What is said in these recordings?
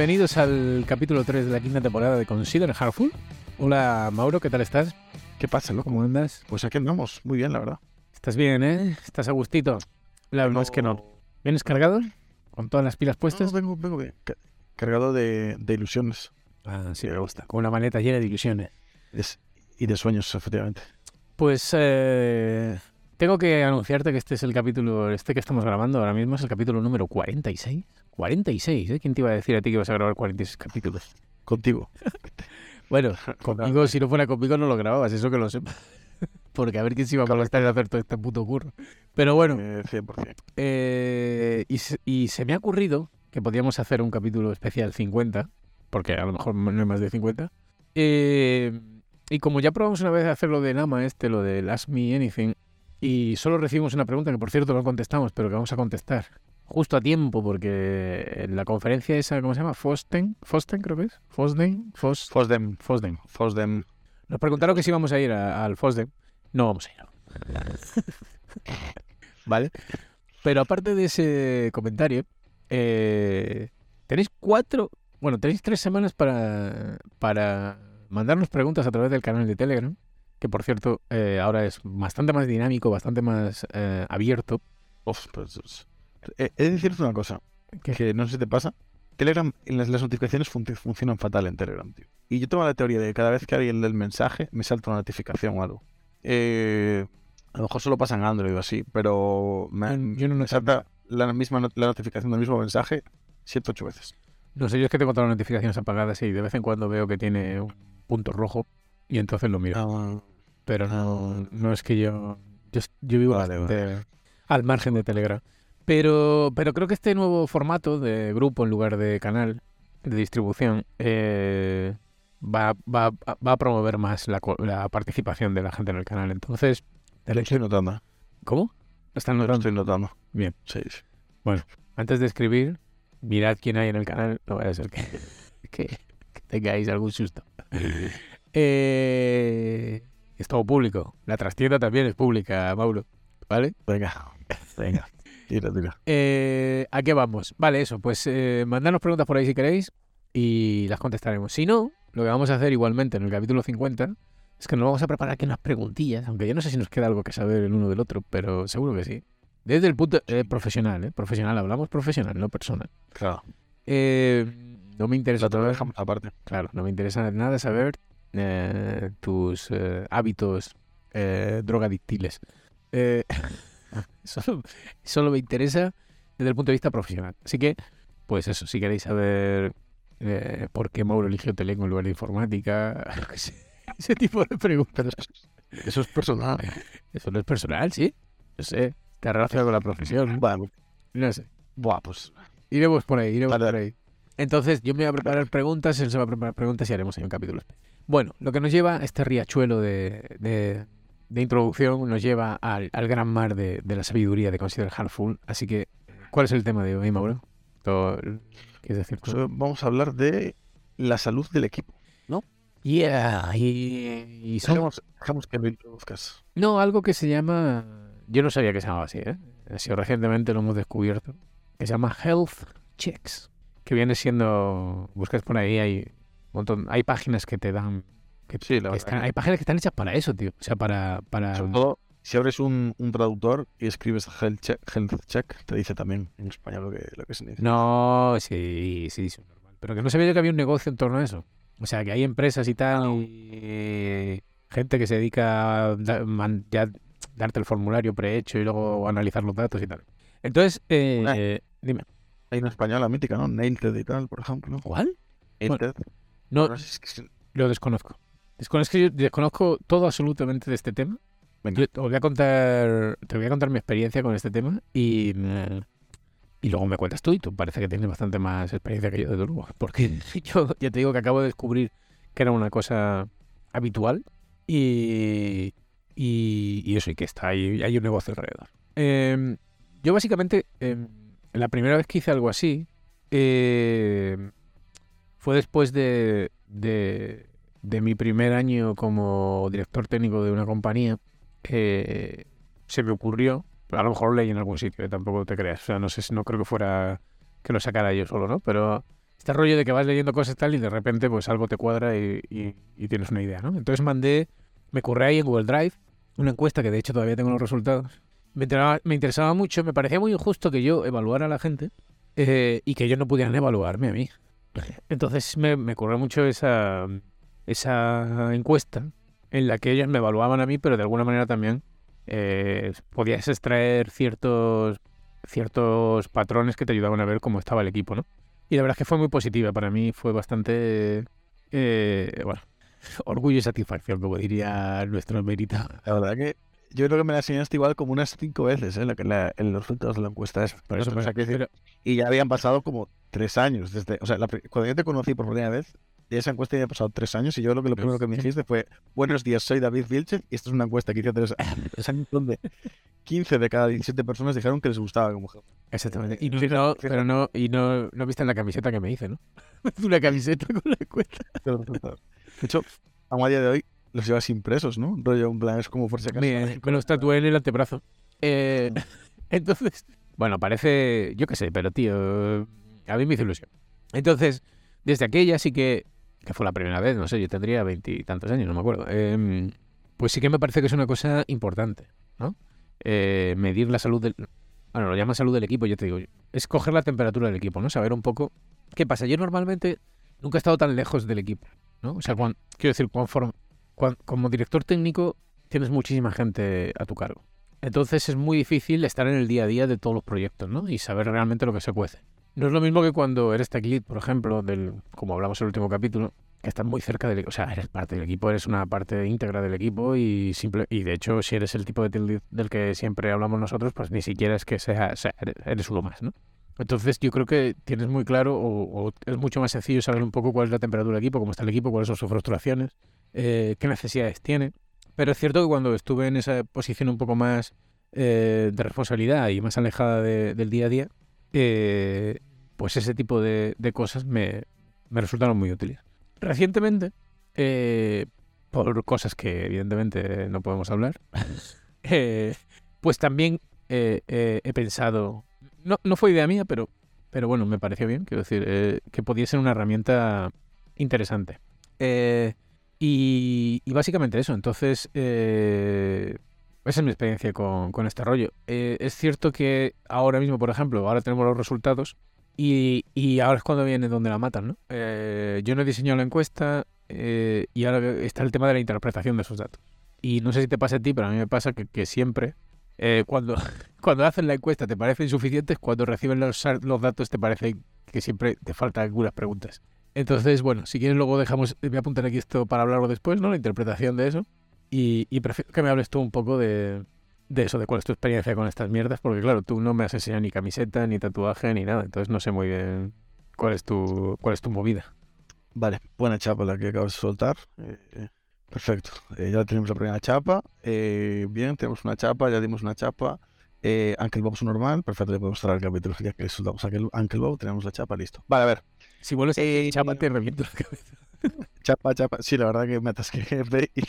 bienvenidos al capítulo 3 de la quinta temporada de Consider Heartful. Hola Mauro, ¿qué tal estás? ¿Qué pasa, loco? ¿Cómo andas? Pues aquí andamos, muy bien, la verdad. ¿Estás bien, eh? ¿Estás a gustito? La verdad es que no. ¿Vienes cargado? ¿Con todas las pilas puestas? No, vengo, vengo bien. Ca- Cargado de, de ilusiones Ah, sí, me gusta. Con una maleta llena de ilusiones. Es- y de sueños, efectivamente. Pues eh, tengo que anunciarte que este es el capítulo, este que estamos grabando ahora mismo es el capítulo número 46. 46, ¿eh? ¿Quién te iba a decir a ti que ibas a grabar 46 capítulos? Contigo. Bueno, conmigo, si no fuera conmigo, no lo grababas, eso que lo sepas. Porque a ver quién se iba a molestar en hacer todo este puto curro. Pero bueno, Eh, 100%. eh, y, se, y se me ha ocurrido que podíamos hacer un capítulo especial 50, porque a lo mejor no hay más de 50. Eh, y como ya probamos una vez hacer lo de Nama, este, lo de Ask Me Anything, y solo recibimos una pregunta que por cierto no contestamos, pero que vamos a contestar justo a tiempo, porque en la conferencia esa, ¿cómo se llama? Fosten, Fosten creo que es. Fosden, Fos, Fosdem. Fosden. Fosdem. Nos preguntaron que si íbamos a ir a- al Fosden. No vamos a ir. ¿Vale? Pero aparte de ese comentario, eh, tenéis cuatro, bueno, tenéis tres semanas para, para mandarnos preguntas a través del canal de Telegram, que por cierto eh, ahora es bastante más dinámico, bastante más eh, abierto. Uf, pues, he de decirte una cosa, ¿Qué? que no sé si te pasa. Telegram, en las, las notificaciones func- funcionan fatal en Telegram, tío. Y yo tengo la teoría de que cada vez que alguien lee el mensaje, me salta una notificación o algo. Eh, a lo mejor solo pasa en Android o así, pero me, yo no me salta la misma la notificación del mismo mensaje siete ocho veces. No sé, yo es que tengo todas las notificaciones apagadas y de vez en cuando veo que tiene un punto rojo y entonces lo miro. pero no, no es que yo yo, yo vivo Vale, bastante al margen de Telegram. Pero, pero creo que este nuevo formato de grupo en lugar de canal de distribución eh, va, va, va a promover más la, la participación de la gente en el canal. Entonces, Lo estoy notando. ¿cómo? ¿Lo están notando? estoy notando. Bien. Sí, sí. Antes de escribir, mirad quién hay en el canal. No vaya a ser que, que, que tengáis algún susto. Eh, es todo público. La trastienda también es pública, Mauro. ¿Vale? Venga, venga. Tira, tira. Eh, ¿A qué vamos? Vale, eso, pues eh, mandadnos preguntas por ahí si queréis y las contestaremos. Si no, lo que vamos a hacer igualmente en el capítulo 50 es que nos vamos a preparar aquí unas preguntillas, aunque yo no sé si nos queda algo que saber el uno del otro, pero seguro que sí. Desde el punto eh, profesional, ¿eh? Profesional, hablamos profesional, no personal. Claro. Eh, no me interesa dejamos aparte. Claro, no me interesa nada saber eh, tus hábitos eh, drogadictiles. Solo, solo me interesa desde el punto de vista profesional. Así que, pues eso, si queréis saber eh, por qué Mauro eligió Teleco en lugar de informática, ese, ese tipo de preguntas. Eso es personal. Eso no es personal, ¿sí? No sé, está relacionado con la profesión. No sé. buah, pues Iremos por ahí, iremos Vale, por ahí. Entonces, yo me voy a preparar preguntas, él se va a preparar preguntas y haremos ahí un capítulo. especial. Bueno, lo que nos lleva a este riachuelo de, de- de introducción nos lleva al, al gran mar de, de la sabiduría de Consider Heartful. Así que, ¿cuál es el tema de hoy, Mauro? ¿Quieres decir tú? pues, vamos a hablar de la salud del equipo. Yeah, y, y son- Dejemos, dejemos que lo introduzcas. No, algo que se llama... Yo no sabía que se llamaba así, ¿eh? Recientemente lo hemos descubierto. Que se llama Health Checks. Que viene siendo... Buscas por ahí, hay un montón... Hay páginas que te dan... Que, Sí, la que verdad están- hay páginas que están hechas para eso, tío. O sea, para... para Sobre todo, si abres un, un traductor y escribes health check, health check, te dice también en español lo que, lo que significa. No, sí, sí, sí, normal. Pero que no sabía yo que había un negocio en torno a eso. O sea, que hay empresas y tal, y gente que se dedica a da- man- ya darte el formulario prehecho y luego analizar los datos y tal. Entonces, eh, eh, dime, Hay una española mítica, ¿no? Nailed y tal, por ejemplo. ¿cuál? Nailed. No, No sé si es que- lo desconozco. Desconozco, yo desconozco todo absolutamente de este tema. Venga. Yo te voy a contar, te voy a contar mi experiencia con este tema y, y luego me cuentas tú y tú parece que tienes bastante más experiencia que yo, desde luego. Porque yo ya te digo que acabo de descubrir que era una cosa habitual y, y, y eso, y que está ahí, hay un negocio alrededor. Em, yo básicamente, em, la primera vez que hice algo así em, fue después de, de, de mi primer año como director técnico de una compañía que se me ocurrió, a lo mejor lo leí en algún sitio, eh, tampoco te creas, o sea, no sé no creo que fuera que lo sacara yo solo, ¿no? Pero este rollo de que vas leyendo cosas tal y de repente pues algo te cuadra y, tienes una idea, ¿no? Entonces mandé, me curré ahí en Google Drive una encuesta que de hecho todavía tengo los resultados. Me interesaba, me interesaba mucho, me parecía muy injusto que yo evaluara a la gente eh, y que ellos no pudieran evaluarme a mí. Entonces me, me mucho esa, esa encuesta en la que ellos me evaluaban a mí, pero de alguna manera también eh, podías extraer ciertos, ciertos patrones que te ayudaban a ver cómo estaba el equipo, ¿no? Y la verdad es que fue muy positiva. Para mí fue bastante, eh, bueno, orgullo y satisfacción, como diría nuestro mérito. La verdad que yo creo que me la enseñaste igual como unas cinco veces, ¿eh? La, que la- en los resultados de la encuesta esa. Por eso, O sea, quiero decir, pero- y ya habían pasado como tres años desde, o sea, la cuando yo te conocí por primera vez, de esa encuesta ya habían pasado tres años y yo creo que lo primero que me dijiste fue, buenos días, soy David Vilches y esto es una encuesta que hice tres tres años donde 15 de cada 17 personas dijeron que les gustaba como jefe. Exactamente. Y no, Fíjate, no, fíjate. pero no, y no, no viste la camiseta que me hice, ¿no? una camiseta con la encuesta. De hecho, a día de hoy los llevas impresos, ¿no? Rollo, en plan, es como por si acaso. Me, me los tatué en el antebrazo. Eh, entonces, bueno, parece, yo qué sé, pero tío, a mí me hizo ilusión. Entonces, desde aquella sí que, que fue la primera vez, no sé, yo tendría veintitantos años, no me acuerdo. em, pues sí que me parece que es una cosa importante, ¿no? Eh, medir la salud del... Bueno, lo llama salud del equipo, yo te digo, es coger la temperatura del equipo, ¿no? Saber un poco qué pasa. Yo normalmente nunca he estado tan lejos del equipo, ¿no? O sea, cuan- quiero decir, conforme, cuan- como director técnico tienes muchísima gente a tu cargo. Entonces es muy difícil estar en el día a día de todos los proyectos, ¿no? Y saber realmente lo que se cuece. No es lo mismo que cuando eres tech lead, por ejemplo, del, como hablamos en el último capítulo, que estás muy cerca del O sea, eres parte del equipo, eres una parte íntegra del equipo y simple y de hecho, si eres el tipo de tech del que siempre hablamos nosotros, pues ni siquiera es que sea, eres- uno más, ¿no? Entonces yo creo que tienes muy claro o, es mucho más sencillo saber un poco cuál es la temperatura del equipo, cómo está el equipo, cuáles son sus frustraciones, eh, qué necesidades tiene. Pero es cierto que cuando estuve en esa posición un poco más eh, de responsabilidad y más alejada de- del día a día, eh, pues ese tipo de, cosas me, me resultaron muy útiles. Recientemente, eh, por cosas que evidentemente no podemos hablar, eh, pues también eh, eh, he pensado, no, no fue idea mía, pero, pero bueno, me pareció bien, quiero decir, que podía ser una herramienta interesante. Y, y básicamente eso, entonces, esa es mi experiencia con, con este rollo. Eh, es cierto que ahora mismo, por ejemplo, ahora tenemos los resultados y, y ahora es cuando viene donde la matan, ¿no? Eh, yo no he diseñado la encuesta eh, y ahora está el tema de la interpretación de esos datos. Y no sé si te pasa a ti, pero a mí me pasa que, que siempre, eh, cuando, cuando hacen la encuesta te parecen insuficientes, cuando reciben los, los datos te parece que siempre te faltan algunas preguntas. Entonces, bueno, si quieres luego dejamos, voy a apuntar aquí esto para hablarlo después, ¿no? La interpretación de eso. Y, y prefiero que me hables tú un poco de, de eso, de cuál es tu experiencia con estas mierdas, porque claro, tú no me has enseñado ni camiseta, ni tatuaje, ni nada, entonces no sé muy bien cuál es tu, cuál es tu movida. Vale, buena chapa la que acabas de soltar. Eh, eh, perfecto. Eh, ya tenemos la primera chapa. Eh, bien, tenemos una chapa, ya dimos una chapa. Eh, Uncle Bob es normal. Perfecto, ya podemos cerrar el capítulo. Ya que soltamos Uncle, Uncle Bob, tenemos la chapa, listo. Vale, a ver. Si vuelves a Eh, chapa, te reviento la cabeza. Chapa, chapa. Sí, la verdad que me atasqué y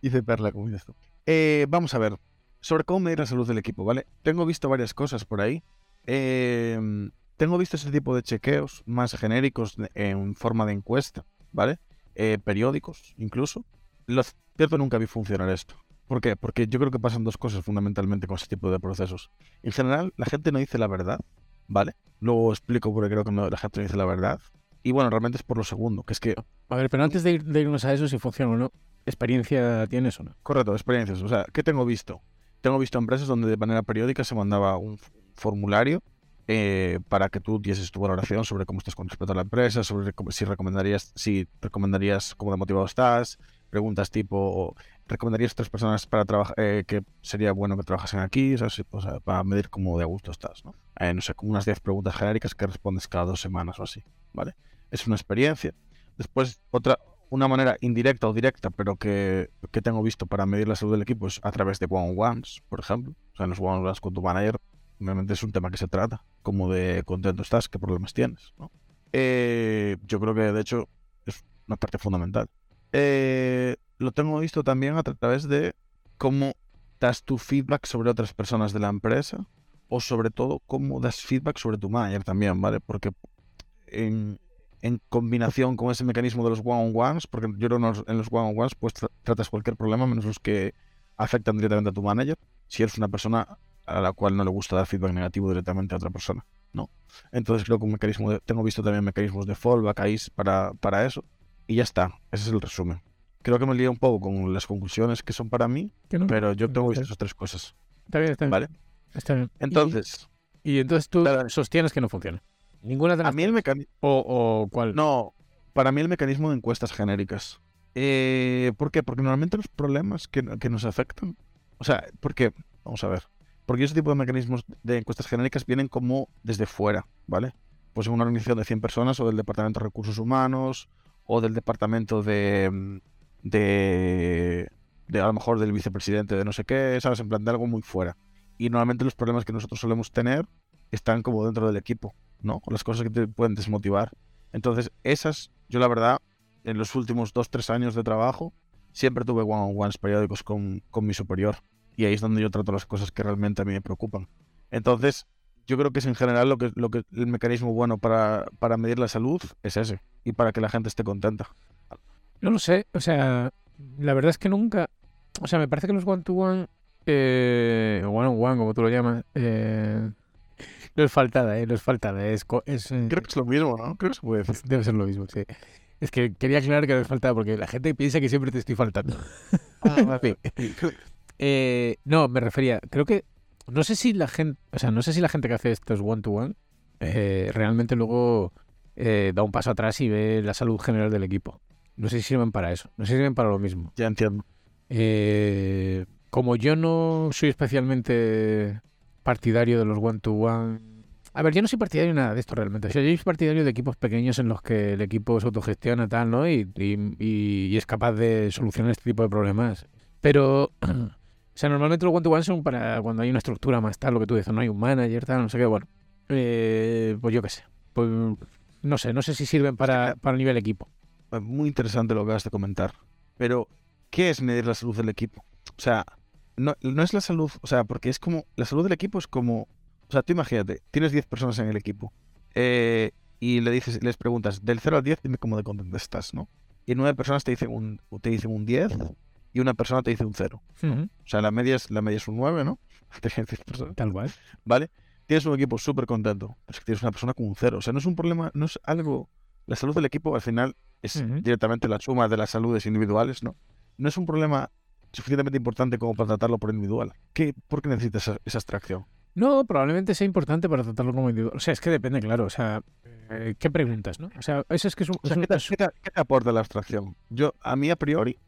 hice perla, como dices tú. Eh, vamos a ver. Sobre cómo medir la salud del equipo, ¿vale? Tengo visto varias cosas por ahí. Eh, tengo visto ese tipo de chequeos más genéricos en forma de encuesta, ¿vale? Eh, periódicos, incluso. Lo cierto nunca vi funcionar esto. ¿Por qué? Porque yo creo que pasan dos cosas fundamentalmente con ese tipo de procesos. En general, la gente no dice la verdad, ¿vale? Luego explico por qué creo que la gente no dice la verdad. Y bueno, realmente es por lo segundo, que es que A ver, pero antes de irnos a eso, si funciona o no, ¿experiencia tienes o no? Correcto, experiencias. O sea, ¿qué tengo visto? Tengo visto empresas donde de manera periódica se mandaba un formulario eh, para que tú dieses tu valoración sobre cómo estás con respecto a la empresa, sobre si recomendarías, si recomendarías cómo de motivado estás, preguntas tipo, ¿recomendarías tres personas para trabajar que sería bueno que trabajasen aquí? O sea, o sea, para medir cómo de gusto estás, ¿no? Eh, no sé, como unas 10 preguntas genéricas que respondes cada dos semanas o así, ¿vale? Es una experiencia. Después, otra, una manera indirecta o directa, pero que, que tengo visto para medir la salud del equipo es a través de one-on-ones, por ejemplo. O sea, en los one-on-ones con tu manager, obviamente es un tema que se trata, como de contento estás, qué problemas tienes, ¿no? Eh, yo creo que, de hecho, es una parte fundamental. Eh, lo tengo visto también a través de cómo das tu feedback sobre otras personas de la empresa o sobre todo cómo das feedback sobre tu manager también, ¿vale? Porque en, en combinación con ese mecanismo de los one-on-ones, porque yo creo que en los one-on-ones pues tratas cualquier problema menos los que afectan directamente a tu manager, si eres una persona a la cual no le gusta dar feedback negativo directamente a otra persona, ¿no? Entonces creo que un mecanismo de, tengo visto también mecanismos de fallback ahí para, para eso, y ya está, ese es el resumen. Creo que me lié un poco con las conclusiones que son para mí, pero yo tengo visto esas tres cosas. Está bien, está bien. ¿Vale? Está bien. Entonces... Y, entonces tú sostienes que no funciona. Ninguna de las... A mí el mecanismo... O, o, cuál? No, para mí el mecanismo de encuestas genéricas. Eh, ¿Por qué? Porque normalmente los problemas que, que nos afectan... O sea, porque... Vamos a ver. Porque ese tipo de mecanismos de encuestas genéricas vienen como desde fuera, ¿vale? Pues en una organización de 100 personas o del Departamento de Recursos Humanos o del Departamento de, de, de a lo mejor del vicepresidente de no sé qué, ¿sabes? En plan de algo muy fuera. Y normalmente los problemas que nosotros solemos tener están como dentro del equipo, ¿no? Las cosas que te pueden desmotivar. Entonces, esas, yo la verdad, en los últimos dos, tres años de trabajo, siempre tuve one-on-ones periódicos con, con mi superior. Y ahí es donde yo trato las cosas que realmente a mí me preocupan. Entonces, yo creo que es en general lo que, lo que el mecanismo bueno para, para medir la salud es ese. Y para que la gente esté contenta. No lo sé. O sea, la verdad es que nunca. O sea, me parece que los one-to-one. Eh, one-on-one, como tú lo llamas. Eh, no es faltada, ¿eh? No es faltada. Es, es eh, Creo que es lo mismo, ¿no? Creo que se puede decir. Debe ser lo mismo, sí. Es que quería aclarar que no es faltada porque la gente piensa que siempre te estoy faltando. Ah, eh, no, me refería. Creo que. No sé si la gente. O sea, no sé si la gente que hace estos one-to-one eh, realmente luego eh, da un paso atrás y ve la salud general del equipo. No sé si sirven para eso. No sé si sirven para lo mismo. Ya entiendo. Como yo no soy especialmente partidario de los one-to-one. A ver, yo no soy partidario de nada de esto realmente. O sea, yo soy partidario de equipos pequeños en los que el equipo se autogestiona tal, ¿no? Y, y, es capaz de solucionar este tipo de problemas. Pero, o sea, normalmente los one-to-one son para cuando hay una estructura más tal, lo que tú dices, no hay un manager, tal, no sé qué, bueno. Eh, pues yo qué sé. Pues no sé, no sé si sirven para, para el nivel equipo. Muy interesante lo que acabas de comentar. Pero, ¿qué es medir la salud del equipo? O sea, no, no es la salud, o sea, porque es como, la salud del equipo es como, o sea, tú imagínate, tienes 10 personas en el equipo eh, y le dices, les preguntas, del 0 al 10, dime cómo de contento estás, ¿no? Y nueve personas te dicen un, te dicen un 10 y una persona te dice un 0. O sea, la media, es, la media es un 9, ¿no? Tal cual. ¿Vale? Tienes un equipo súper contento, pero es que tienes una persona con un 0. O sea, no es un problema, no es algo... La salud del equipo al final es directamente la suma de las saludes individuales, ¿no? No es un problema suficientemente importante como para tratarlo por individual. ¿Qué, ¿Por qué necesitas esa, abstracción? No, probablemente sea importante para tratarlo como individual. O sea, es que depende, claro. O sea, eh, ¿qué preguntas, no? O sea, eso es que es un... ¿qué, te, aporta la abstracción? Yo, a mí a priori,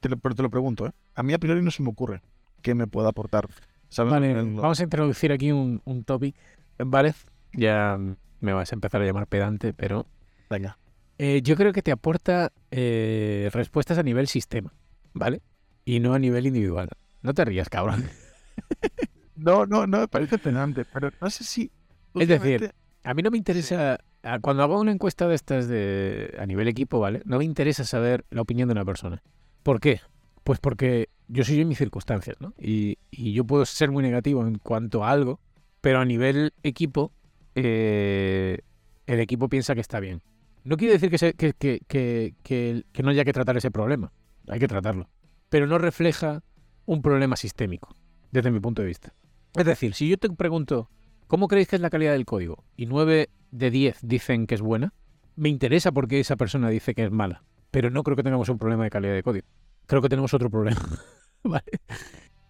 te lo, pero te lo pregunto, ¿eh? A mí a priori no se me ocurre qué me pueda aportar. Vale, vamos a introducir aquí un, un topic, ¿vale? Ya me vas a empezar a llamar pedante, pero... Venga. Eh, yo creo que te aporta eh, respuestas a nivel sistema, ¿vale? Y no a nivel individual. No te rías, cabrón. no, no, no, me parece penante, pero no sé si... Es decir, a mí no me interesa... Cuando hago una encuesta de estas de a nivel equipo, ¿vale? No me interesa saber la opinión de una persona. ¿Por qué? Pues porque yo soy en mis circunstancias, ¿no? Y, yo puedo ser muy negativo en cuanto a algo, pero a nivel equipo, eh, el equipo piensa que está bien. No quiere decir que, que, que, que, no haya que tratar ese problema. Hay que tratarlo pero no refleja un problema sistémico, desde mi punto de vista. Es decir, si yo te pregunto, ¿cómo creéis que es la calidad del código? Y 9 de 10 dicen que es buena, me interesa porque esa persona dice que es mala, pero no creo que tengamos un problema de calidad de código. Creo que tenemos otro problema. vale.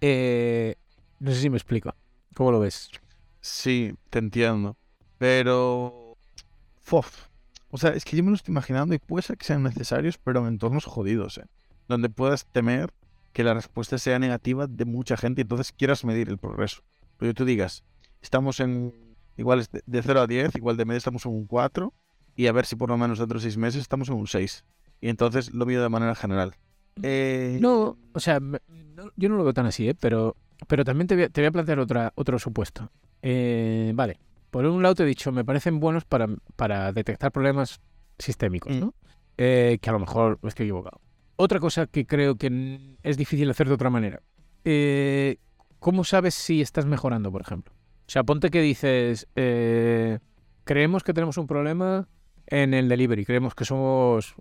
Eh, no sé si me explico. ¿Cómo lo ves? Sí, te entiendo. Pero... Fof. O sea, es que yo me lo estoy imaginando y puede ser que sean necesarios, pero en entornos jodidos, ¿eh? Donde puedas temer que la respuesta sea negativa de mucha gente y entonces quieras medir el progreso. Pero tú digas, estamos en igual de 0 a 10, igual de media estamos en un 4 y a ver si por lo menos dentro de 6 meses estamos en un 6. Y entonces lo mido de manera general. Eh... No, o sea, yo no lo veo tan así, ¿eh? pero, pero también te voy, a, te voy a plantear otra, otro supuesto. Eh, vale, por un lado te he dicho, me parecen buenos para, para detectar problemas sistémicos, ¿no? Mm. Eh, que a lo mejor estoy equivocado. Otra cosa que creo que es difícil hacer de otra manera. Eh, ¿Cómo sabes si estás mejorando, por ejemplo? O sea, ponte que dices, eh, creemos que tenemos un problema en el delivery, creemos que somos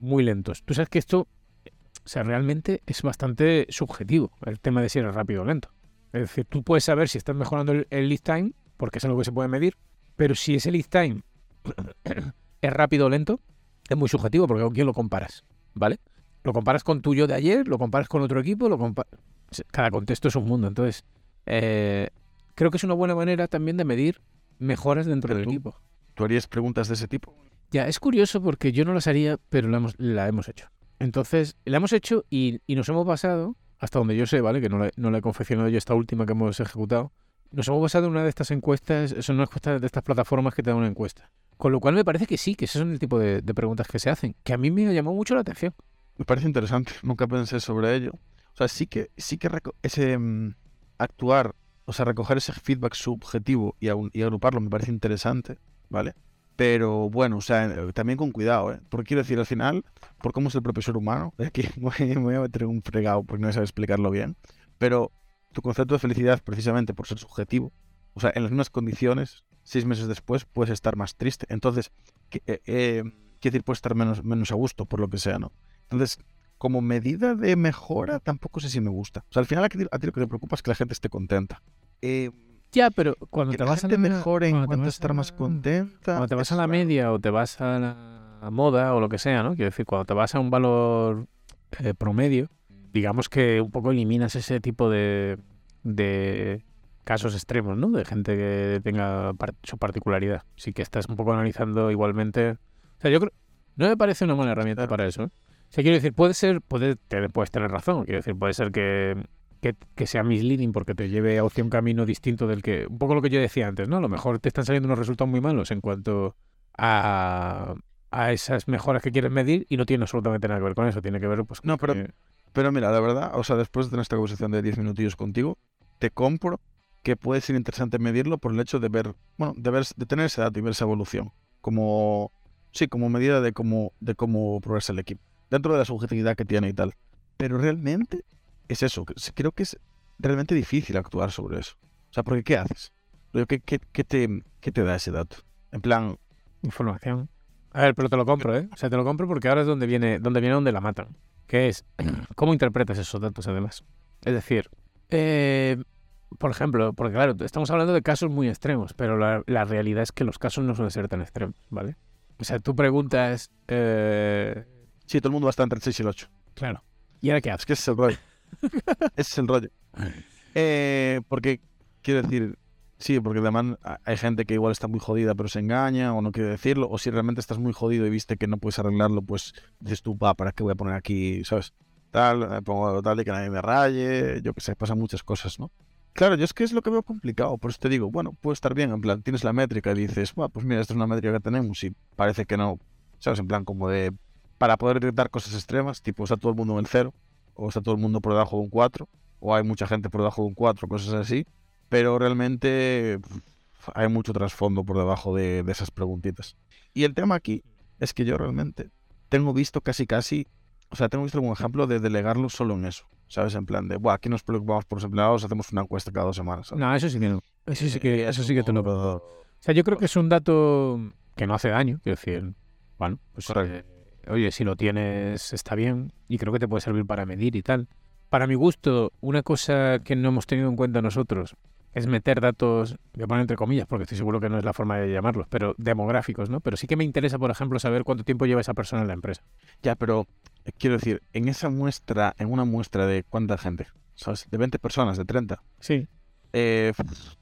muy lentos. Tú sabes que esto, o sea, realmente es bastante subjetivo, el tema de si eres rápido o lento. Es decir, tú puedes saber si estás mejorando el, el lead time, porque es algo que se puede medir, pero si ese lead time es rápido o lento, es muy subjetivo, porque con quién lo comparas, ¿vale? Lo comparas con tuyo de ayer, lo comparas con otro equipo, lo cada contexto es un mundo. Entonces, eh, creo que es una buena manera también de medir mejoras dentro Pero del tú- equipo. ¿Tú harías preguntas de ese tipo? Ya, es curioso porque yo no las haría, pero la hemos, la hemos hecho. Entonces, la hemos hecho y, y nos hemos basado, hasta donde yo sé, ¿vale? Que no la, no la he confeccionado yo esta última que hemos ejecutado. Nos hemos basado en una de estas encuestas, son unas encuestas de estas plataformas que te dan una encuesta. Con lo cual me parece que sí, que esos son el tipo de, de preguntas que se hacen, que a mí me llamado mucho la atención. Me parece interesante, nunca pensé sobre ello. O sea, sí que, sí que ese mm, actuar, o sea, recoger ese feedback subjetivo y, aun- y agruparlo me parece interesante, ¿vale? Pero bueno, o sea, eh, también con cuidado, ¿eh? Porque quiero decir, al final, por cómo es el propio ser humano, aquí me voy- a meter un fregado porque no sé explicarlo bien, pero tu concepto de felicidad, precisamente por ser subjetivo, o sea, en las mismas condiciones, seis meses después puedes estar más triste. Entonces, eh, eh, quiero decir, puedes estar menos, menos a gusto, por lo que sea, ¿no? Entonces, como medida de mejora, tampoco sé si me gusta. O sea, al final a ti, a ti lo que te preocupa es que la gente esté contenta. Eh, Ya, pero cuando que te la vas a la mejore en cuanto a estar más contenta. Cuando te vas a la claro. media o te vas a la moda o lo que sea, ¿no? Quiero decir, cuando te vas a un valor eh, promedio, digamos que un poco eliminas ese tipo de, de casos extremos, ¿no? De gente que tenga par- su particularidad. Sí que estás un poco analizando igualmente. O sea, yo creo. No me parece una buena herramienta Claro. para eso. ¿eh? O sea, quiero decir, puede ser, puede, te- puedes tener razón. Quiero decir, puede ser que, que, que sea misleading porque te lleve hacia un camino distinto del que. Un poco lo que yo decía antes, ¿no? A lo mejor te están saliendo unos resultados muy malos en cuanto a, a esas mejoras que quieres medir y no tiene absolutamente nada que ver con eso. Tiene que ver, pues. No, pero- que- Pero mira, la verdad, o sea, después de tener esta conversación de 10 minutillos contigo, te compro que puede ser interesante medirlo por el hecho de ver, bueno, de, ver, de tener ese dato y ver esa evolución. Como, sí, como medida de cómo, de cómo progresa el equipo. Dentro de la subjetividad que tiene y tal. Pero realmente es eso. Creo que es realmente difícil actuar sobre eso. O sea, porque ¿qué haces? ¿Qué, te, da ese dato? En plan, Información. A ver, pero te lo compro, ¿eh? O sea, te lo compro porque ahora es donde viene, donde viene donde la matan. Que es cómo interpretas esos datos, además. Es decir, eh, por ejemplo, porque claro, estamos hablando de casos muy extremos, pero la, la realidad es que los casos no suelen ser tan extremos, ¿vale? O sea, tú preguntas, eh, sí, todo el mundo va a estar entre el 6 y el 8. claro, ¿y ahora qué Es haces? que ese es el rollo. ese es el rollo. Eh, porque, quiero decir, sí, porque además ha- hay gente que igual está muy jodida pero se engaña o no quiere decirlo, o si realmente estás muy jodido y viste que no puedes arreglarlo, pues dices tú, va, ¿para qué voy a poner aquí, sabes? Tal, eh, pongo tal y que nadie me raye, yo que sé, pasan muchas cosas, ¿no? Claro, yo es que es lo que veo complicado, por eso te digo, bueno, puede estar bien, en plan, tienes la métrica y dices, pues mira, esta es una métrica que tenemos y parece que no, ¿sabes? En plan, como de, para poder detectar cosas extremas, tipo, está todo el mundo en el cero, o está todo el mundo por debajo de un 4, o hay mucha gente por debajo de un 4, cosas así, pero realmente hay mucho trasfondo por debajo de, de esas preguntitas. Y el tema aquí es que yo realmente tengo visto casi casi, o sea, tengo visto algún ejemplo de delegarlo solo en eso, ¿sabes? En plan de, Buah, aquí nos preocupamos por los empleados, hacemos una encuesta cada dos semanas. ¿sabes? No, eso sí que no. Eso sí que, eso sí que. O sea, yo creo que es un dato que no hace daño. Quiero decir, bueno, pues Correcto. eh, oye, si lo tienes está bien y creo que te puede servir para medir y tal. Para mi gusto, una cosa que no hemos tenido en cuenta nosotros es meter datos, voy a poner entre comillas, porque estoy seguro que no es la forma de llamarlos, pero demográficos, ¿no? Pero sí que me interesa, por ejemplo, saber cuánto tiempo lleva esa persona en la empresa. Ya, pero eh, quiero decir, en esa muestra, en una muestra de cuánta gente, ¿sabes? De 20 personas, de 30. Sí. Eh,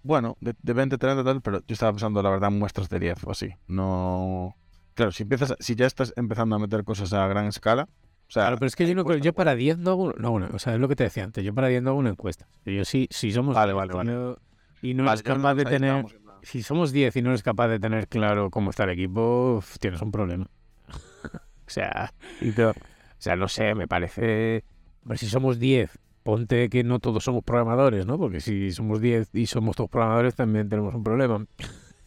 bueno, de, de 20, 30 tal, pero yo estaba pensando, la verdad, muestras de 10 o así. No. Claro, si empiezas, si ya estás empezando a meter cosas a gran escala, o sea, Claro, pero es que yo, no, yo para 10 no hago, no, o sea, es lo que te decía antes, yo para 10 no hago una encuesta. Yo sí, si somos Vale, 10 vale, y vale. no- y no Vale, eres ya capaz de tener, si somos 10 y no eres capaz de tener claro cómo está el equipo, tienes un problema. o sea, o sea, no sé, me parece, a ver si somos 10, ponte que no todos somos programadores, ¿no? Porque si somos 10 y somos todos programadores también tenemos un problema.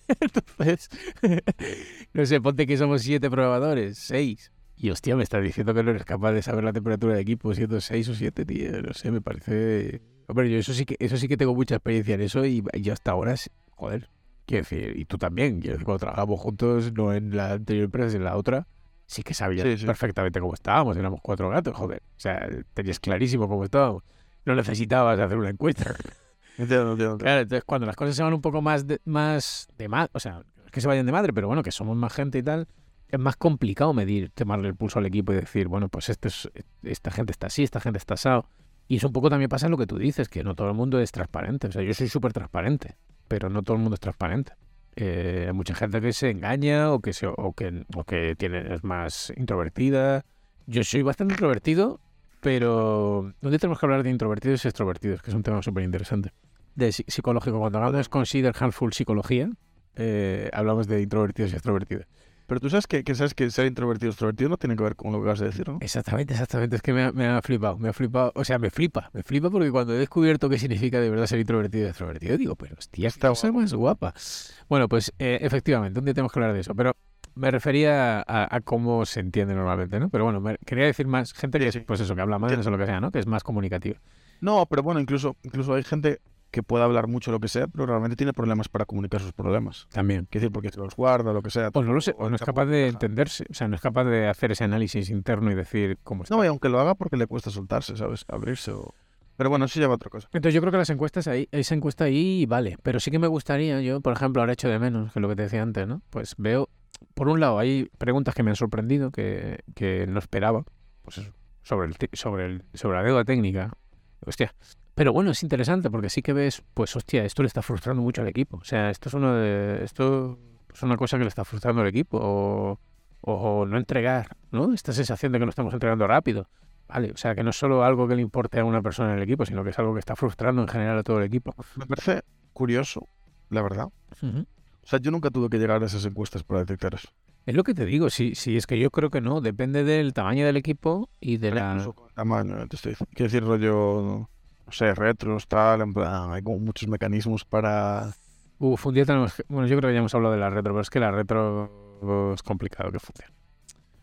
Entonces, no sé, ponte que somos 7 programadores, 6. Y hostia, me estás diciendo que no eres capaz de saber la temperatura del equipo siendo 6 o 7, tío. No sé, me parece. Hombre, yo eso sí que, eso sí que tengo mucha experiencia en eso y yo hasta ahora, joder, Quiero decir, y tú también, quiero decir, cuando trabajamos juntos, no en la anterior empresa, sino en la otra, sí que sabías Sí, sí. perfectamente cómo estábamos, éramos cuatro gatos, joder. O sea, tenías clarísimo cómo estábamos. No necesitabas hacer una encuesta. Entiendo, entiendo. entiendo. Claro, entonces cuando las cosas se van un poco más de, más de madre, o sea, que se vayan de madre, pero bueno, que somos más gente y tal, es más complicado medir, tomarle el pulso al equipo y decir, bueno, pues este es- esta gente está así, esta gente está asado. Y eso un poco también pasa en lo que tú dices, que no todo el mundo es transparente. O sea, yo soy súper transparente, pero no todo el mundo es transparente. Eh, hay mucha gente que se engaña o que, se, o que, o que tiene, es más introvertida. Yo soy bastante introvertido, pero ¿dónde tenemos que hablar de introvertidos y extrovertidos? Que es un tema súper interesante. De psi- psicológico, cuando hablamos de Consider Handful Psicología, eh, hablamos de introvertidos y extrovertidos. Pero tú sabes que, que sabes que ser introvertido o extrovertido no tiene que ver con lo que acabas de decir, ¿no? Exactamente, exactamente. Es que me ha, me ha flipado, me ha flipado. O sea, me flipa, me flipa porque cuando he descubierto qué significa de verdad ser introvertido y extrovertido, digo, pero hostia, esta cosa más guapa. Bueno, pues eh, efectivamente, un día tenemos que hablar de eso. Pero me refería a, a cómo se entiende normalmente, ¿no? Pero bueno, me- quería decir más gente que, Sí, sí. pues eso, que habla más Entiendo. o lo que sea, ¿no? Que es más comunicativa. No, pero bueno, incluso, incluso hay gente que puede hablar mucho lo que sea, pero realmente tiene problemas para comunicar sus problemas. También. Quiero decir, porque se los guarda, lo que sea. Pues no lo sé, o no es capaz de entenderse, o sea, no es capaz de hacer ese análisis interno y decir cómo está. No, y aunque lo haga porque le cuesta soltarse, ¿sabes? Abrirse o... Pero bueno, eso lleva a otra cosa. Entonces yo creo que las encuestas ahí, esa encuesta ahí vale, pero sí que me gustaría, yo por ejemplo ahora echo de menos, que es lo que te decía antes, ¿no? Pues veo, por un lado hay preguntas que me han sorprendido, que, que no esperaba, pues eso, sobre, el, sobre, el, sobre la deuda técnica, hostia. Pero bueno, es interesante porque sí que ves, pues hostia, esto le está frustrando mucho al equipo, o sea, esto es uno de, esto es una cosa que le está frustrando al equipo, o, o, o no entregar, ¿no? Esta sensación de que no estamos entregando rápido. Vale, o sea, que no es solo algo que le importe a una persona en el equipo, sino que es algo que está frustrando en general a todo el equipo. Me parece curioso, la verdad. O sea, yo nunca tuve que llegar a esas encuestas para detectar eso. Es lo que te digo, si, si es que yo creo que no, depende del tamaño del equipo y de la... Incluso con el tamaño, te estoy diciendo. Quiero decir, rollo, no sé, retros, tal, en plan, hay como muchos mecanismos para... Uf, un día tenemos que- Bueno, yo creo que ya hemos hablado de la retro, pero es que la retro es complicado que funcione.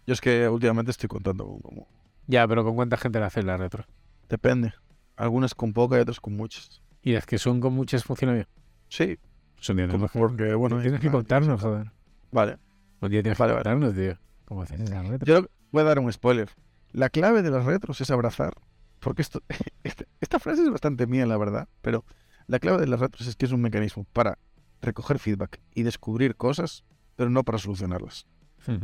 Yo es que últimamente estoy contando con como... Ya, pero ¿con cuánta gente la hace la retro? Depende. Algunas con poca y otras con muchas. Y las que son con muchas funciona bien. Sí, Pues un día porque, bueno... tienes que contarnos, joder. Vale. Un día tienes Vale, que vale. contarnos, tío. ¿Cómo haces retro? Yo voy a dar un spoiler. La clave de las retros es abrazar. Porque esto, este- esta frase es bastante mía, la verdad. Pero la clave de las retros es que es un mecanismo para recoger feedback y descubrir cosas, pero no para solucionarlas.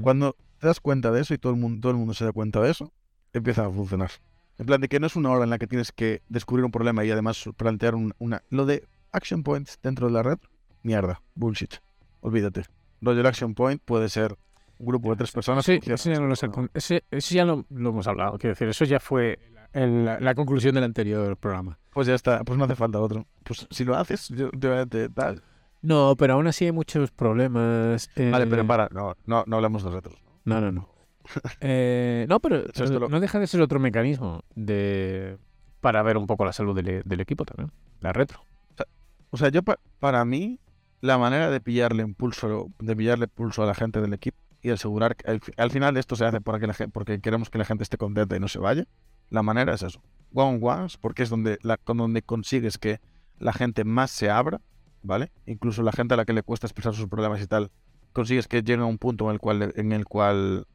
Cuando te das cuenta de eso y todo el mundo, todo el mundo se da cuenta de eso, empieza a funcionar. En plan de que no es una hora en la que tienes que descubrir un problema y además plantear un- una... Lo de action points dentro de la red, mierda, bullshit. Olvídate. El action point puede ser un grupo de tres personas. Sí, eso ya, no lo ese- ya hemos hablado. Quiero decir, eso ya fue en la, la conclusión del anterior programa. Pues ya está, pues no hace falta otro. Pues si lo haces, yo te, te- tal. No, pero aún así hay muchos problemas. Vale, eh, pero para, no, no, no hablamos de retros. No, no, no. Eh, no, pero, lo- no deja de ser otro mecanismo de para ver un poco la salud del, del equipo también. La retro. O sea, yo pa- para mí, la manera de pillarle impulso, de pillarle pulso a la gente del equipo y asegurar que al, fi- al final esto se hace para que la porque queremos que la gente esté contenta y no se vaya. La manera es eso. One on ones, porque es donde, donde consigues que la gente más se abra, ¿vale? Incluso la gente a la que le cuesta expresar sus problemas y tal, consigues que llegue a un punto en el cual, en el cual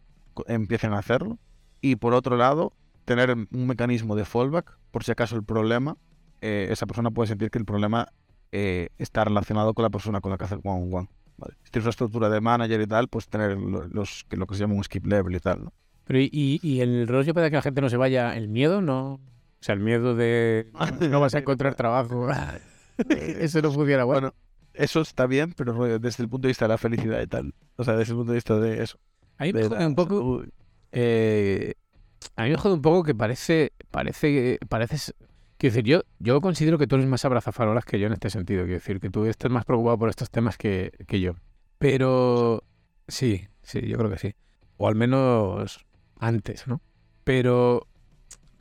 empiecen a hacerlo. Y por otro lado, tener un mecanismo de fallback, por si acaso el problema, eh, esa persona puede sentir que el problema eh, está relacionado con la persona con la que hace el one on one. ¿vale? Si tienes una estructura de manager y tal, pues tener lo- los, que lo que se llama un skip level y tal, ¿no? Pero y, y, y el rollo para que la gente no se vaya, el miedo, no. O sea, el miedo de no vas a encontrar trabajo. Eso no funciona bueno. Bueno, eso está bien, pero rollo, desde el punto de vista de la felicidad y tal. O sea, desde el punto de vista de eso. A mí me de un poco. eh, a mí me jode un poco que parece. Parece. Pareces. Quiero decir, yo, yo considero que tú eres más abrazafarolas que yo en este sentido. Quiero decir, que tú estás más preocupado por estos temas que, que yo. Pero. Sí, sí, yo creo que sí. O al menos antes, ¿no? Pero.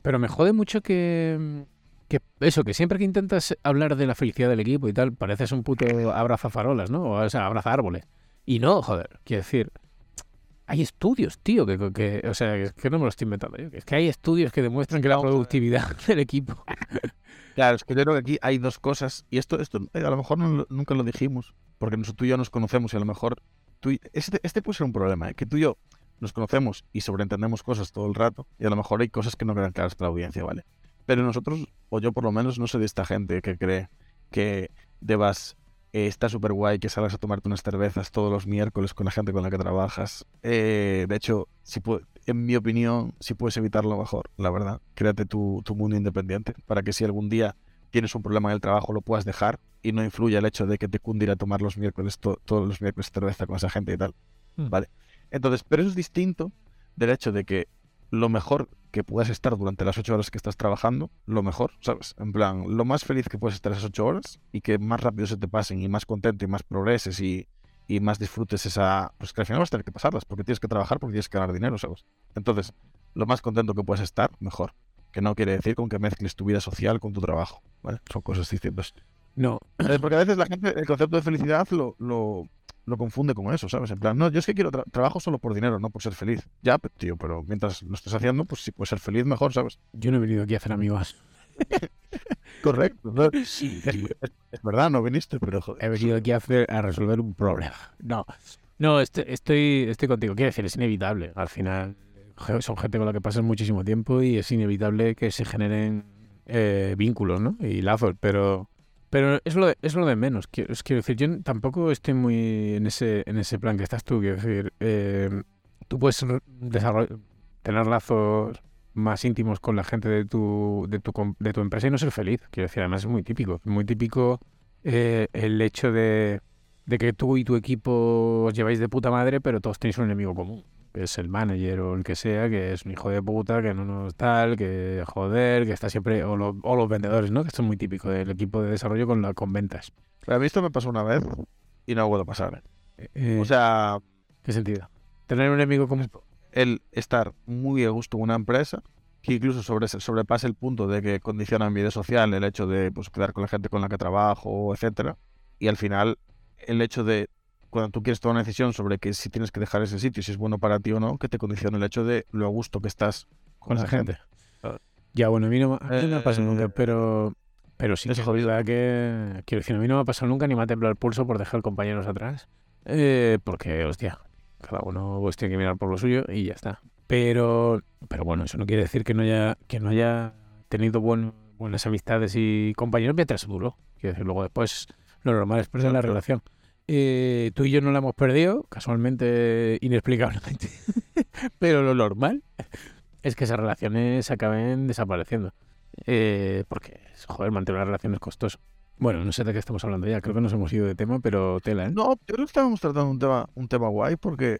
Pero me jode mucho que. Que eso, que siempre que intentas hablar de la felicidad del equipo y tal, pareces un puto abrazafarolas, ¿no? O sea, abraza árboles. Y no, joder, quiero decir. Hay estudios, tío, que, que- o sea, es que no me lo estoy inventando yo, que es que hay estudios que demuestran que la productividad del equipo... Claro, es que yo creo que aquí hay dos cosas, y esto, esto eh, a lo mejor no nunca lo dijimos, porque nosotros tú y yo nos conocemos y a lo mejor tú y- este, este puede ser un problema, ¿eh? que tú y yo nos conocemos y sobreentendemos cosas todo el rato, y a lo mejor hay cosas que no quedan claras para la audiencia, ¿vale? Pero nosotros, o yo por lo menos, no soy de esta gente que cree que debas eh, está súper guay que salgas a tomarte unas cervezas todos los miércoles con la gente con la que trabajas. Eh, de hecho, si en mi opinión, si puedes evitarlo mejor, la verdad. Créate tu, tu mundo independiente para que si algún día tienes un problema en el trabajo lo puedas dejar y no influya el hecho de que te cunde ir a tomar los miércoles, to- todos los miércoles cerveza con esa gente y tal. Mm. Vale. Entonces, pero eso es distinto del hecho de que lo mejor que puedas estar durante las ocho horas que estás trabajando, lo mejor, ¿sabes? En plan, lo más feliz que puedes estar esas ocho horas y que más rápido se te pasen y más contento y más progreses y, y más disfrutes esa... Pues que al final vas a tener que pasarlas porque tienes que trabajar, porque tienes que ganar dinero, ¿sabes? Entonces, lo más contento que puedas estar, mejor. Que no quiere decir con que mezcles tu vida social con tu trabajo, ¿vale? Son cosas distintas. No, Eh, Porque a veces la gente, el concepto de felicidad lo, lo, lo confunde con eso, ¿sabes? En plan, no, yo es que quiero tra- trabajo solo por dinero, no por ser feliz. Ya, tío, pero mientras lo estés haciendo, pues si puedes ser feliz, mejor, ¿sabes? yo no he venido aquí a hacer amigos. Correcto. ¿no? Es, es verdad, no viniste, pero joder. He venido aquí a, hacer, a resolver un problema. No, no, estoy, estoy, estoy contigo. Quiero decir, es inevitable. Al final, son gente con la que pasas muchísimo tiempo y es inevitable que se generen eh, vínculos, ¿no? Y lazos, pero... Pero es lo de, es lo de menos. Quiero, quiero decir, yo tampoco estoy muy en ese, en ese plan que estás tú. Quiero decir, eh, tú puedes tener lazos más íntimos con la gente de tu, de tu, de tu empresa y no ser feliz. Quiero decir, además es muy típico. Muy típico eh, el hecho de, de que tú y tu equipo os lleváis de puta madre, pero todos tenéis un enemigo común. Que es el manager o el que sea, que es un hijo de puta, que no nos tal, que joder, que está siempre. O, lo- o los vendedores, ¿no? Que esto es muy típico del equipo de desarrollo con, la, con ventas. Pero a mí esto me pasó una vez y no vuelve a pasar. ¿eh? Eh, O sea, ¿Qué sentido? Tener un enemigo común. el estar muy a gusto en una empresa, que incluso sobre, sobrepase el punto de que condiciona mi vida social, el hecho de pues, quedar con la gente con la que trabajo, etcétera, y al final el hecho de cuando tú quieres tomar una decisión sobre que si tienes que dejar ese sitio, si es bueno para ti o no, que te condiciona el hecho de lo a gusto que estás con esa gente. Claro. Ya, bueno, a mí no, me- a mí no me ha pasado Eh, nunca, pero, pero sí es jodido. verdad que, quiero decir, a mí no me ha pasado nunca ni me ha temblado el pulso por dejar compañeros atrás, eh, porque, hostia, cada uno pues tiene que mirar por lo suyo y ya está. Pero, pero bueno, eso no quiere decir que no haya, que no haya tenido buen- buenas amistades y compañeros mientras duró. Quiero decir, luego después lo normal es perder la Claro. Eh, tú y yo no la hemos perdido, casualmente, inexplicablemente. Pero lo normal es que esas relaciones acaben desapareciendo. Eh, porque, joder, mantener una relación es costoso. Bueno, no sé de qué estamos hablando ya, creo que nos hemos ido de tema, pero tela, ¿eh? No, yo creo que estábamos tratando un tema, un tema guay porque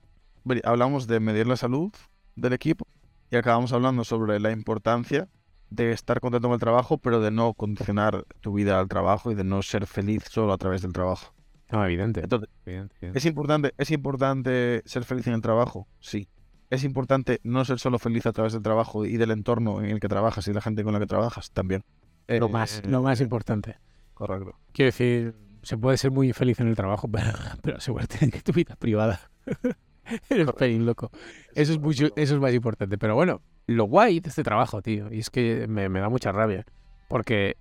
hablamos de medir la salud del equipo y acabamos hablando sobre la importancia de estar contento con el trabajo, pero de no condicionar tu vida al trabajo y de no ser feliz solo a través del trabajo. No, evidente. Entonces, evidente, evidente. ¿es importante, ¿es importante ser feliz en el trabajo? Sí. ¿Es importante no ser solo feliz a través del trabajo y del entorno en el que trabajas y la gente con la que trabajas? También. Lo Eh, más, lo más importante. Correcto. Quiero decir, se puede ser muy infeliz en el trabajo, pero, pero asegúrate que tu vida es privada. Eres pelín loco. Eso es, mucho, eso es más importante. Pero bueno, lo guay de este trabajo, tío, y es que me, me da mucha rabia. Porque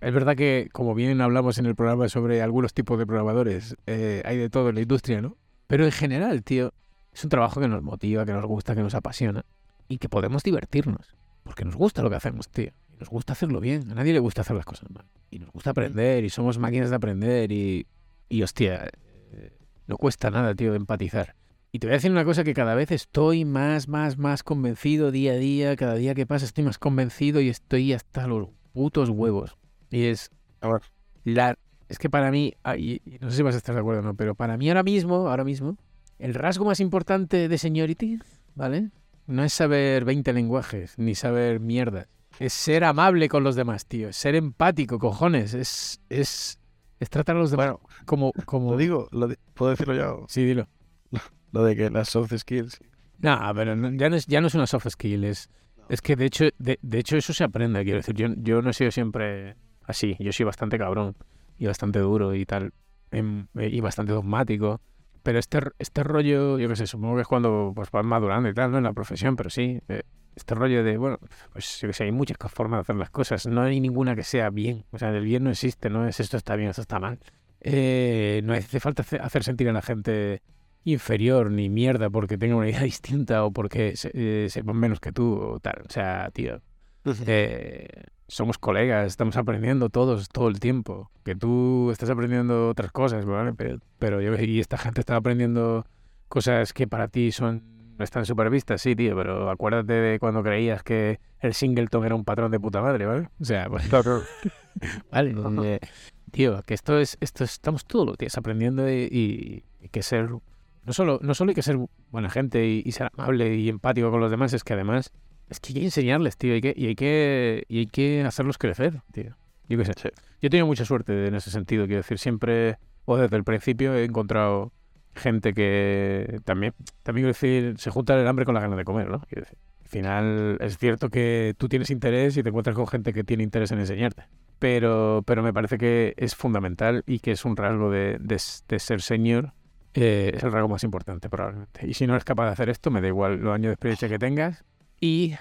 es verdad que, como bien hablamos en el programa sobre algunos tipos de programadores, eh, hay de todo en la industria, ¿no? Pero en general, tío, es un trabajo que nos motiva, que nos gusta, que nos apasiona y que podemos divertirnos. Porque nos gusta lo que hacemos, tío. Y nos gusta hacerlo bien. A nadie le gusta hacer las cosas mal. Y nos gusta aprender y somos máquinas de aprender y, y hostia, eh, no cuesta nada, tío, empatizar. Y te voy a decir una cosa que cada vez estoy más, más, más convencido día a día. Cada día que pasa estoy más convencido y estoy hasta los putos huevos. Y es A ver. la... Es que para mí, y no sé si vas a estar de acuerdo o no, pero para mí ahora mismo, ahora mismo, el rasgo más importante de seniority, ¿vale? No es saber 20 lenguajes, ni saber mierdas. Es ser amable con los demás, tío. Es ser empático, cojones. Es, es, es tratar a los demás Bueno, como... como... lo digo, lo di- ¿puedo decirlo ya? o- Sí, dilo. Lo de que las soft skills. No, pero no- ya, no es, ya no es una soft skill. Es, es que de hecho, de, de hecho eso se aprende. Quiero decir, yo, yo no he sido siempre así. Yo soy bastante cabrón y bastante duro y tal. em, eh, y bastante dogmático. pero este, este rollo, yo qué sé, supongo que es cuando pues, vas madurando y tal, ¿no? En la profesión, pero sí, eh, este rollo de, bueno, pues yo que sé, hay muchas formas de hacer las cosas, no hay ninguna que sea bien, o sea, el bien no existe, no es esto está bien, esto está mal. Eh, no hace falta hacer sentir a la gente inferior ni mierda porque tenga una idea distinta o porque eh, sepan menos que tú o tal. O sea, tío, eh, somos colegas, estamos aprendiendo todos todo el tiempo. Que tú estás aprendiendo otras cosas, ¿vale? Pero, pero yo y esta gente está aprendiendo cosas que para ti son no están súper vistas, sí, tío, pero acuérdate de cuando creías que el Singleton era un patrón de puta madre, ¿vale? O sea, pues, claro. vale, eh, tío, que esto es, esto estamos todos los días aprendiendo y, y que ser no solo, no solo hay que ser buena gente y, ser amable y empático con los demás, es que además es que hay que enseñarles, tío, y, que, y, hay, que, y hay que hacerlos crecer, tío. Yo qué sé. Yo he tenido mucha suerte en ese sentido, quiero decir, siempre, o desde el principio he encontrado gente que también, también quiero decir, se junta el hambre con la gana de comer, ¿no? Quiero decir, al final es cierto que tú tienes interés y te encuentras con gente que tiene interés en enseñarte. Pero, pero me parece que es fundamental y que es un rasgo de, de, de ser señor eh, es el rasgo más importante probablemente. Y si no eres capaz de hacer esto, me da igual los años de experiencia que tengas y,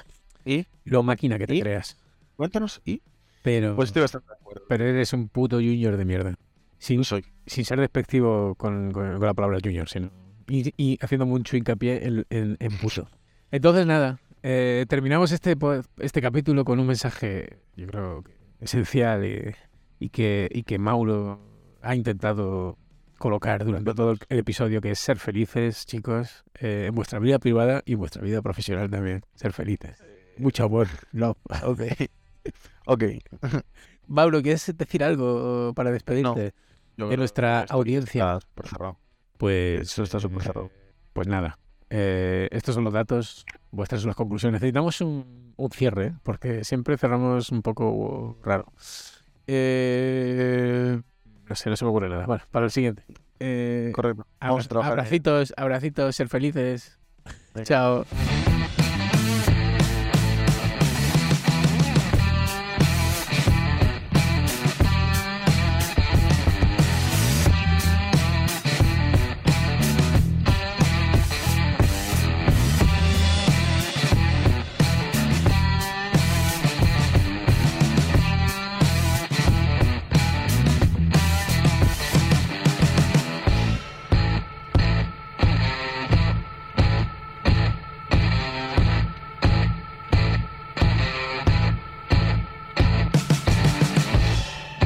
¿Y? lo máquina que te creas. Cuéntanos, ¿y? Pero, pues estoy bastante de acuerdo. Pero eres un puto junior de mierda. Sin, soy. sin ser despectivo con, con, la palabra junior, sino. Y, y, haciendo mucho hincapié en, en, en puto. Entonces, nada. Eh, terminamos este, este capítulo con un mensaje, yo creo, esencial y, y, que, y que Mauro ha intentado colocar durante todo el episodio, que es ser felices, chicos, eh, en vuestra vida privada y vuestra vida profesional también. Ser felices. Mucho amor, love. Ok. ok. Mauro, ¿quieres decir algo para despedirte de nuestra audiencia? Por cerrado. Pues. Eso está súper cerrado. Pues nada. Eh, estos son los datos, vuestras son las conclusiones. Necesitamos un, un cierre, porque siempre cerramos un poco raro. Eh, no sé, no se me ocurre nada. Bueno, para el siguiente. Eh, Correcto. Vamos a trabajar. Abracitos, abracitos, ser felices. Chao.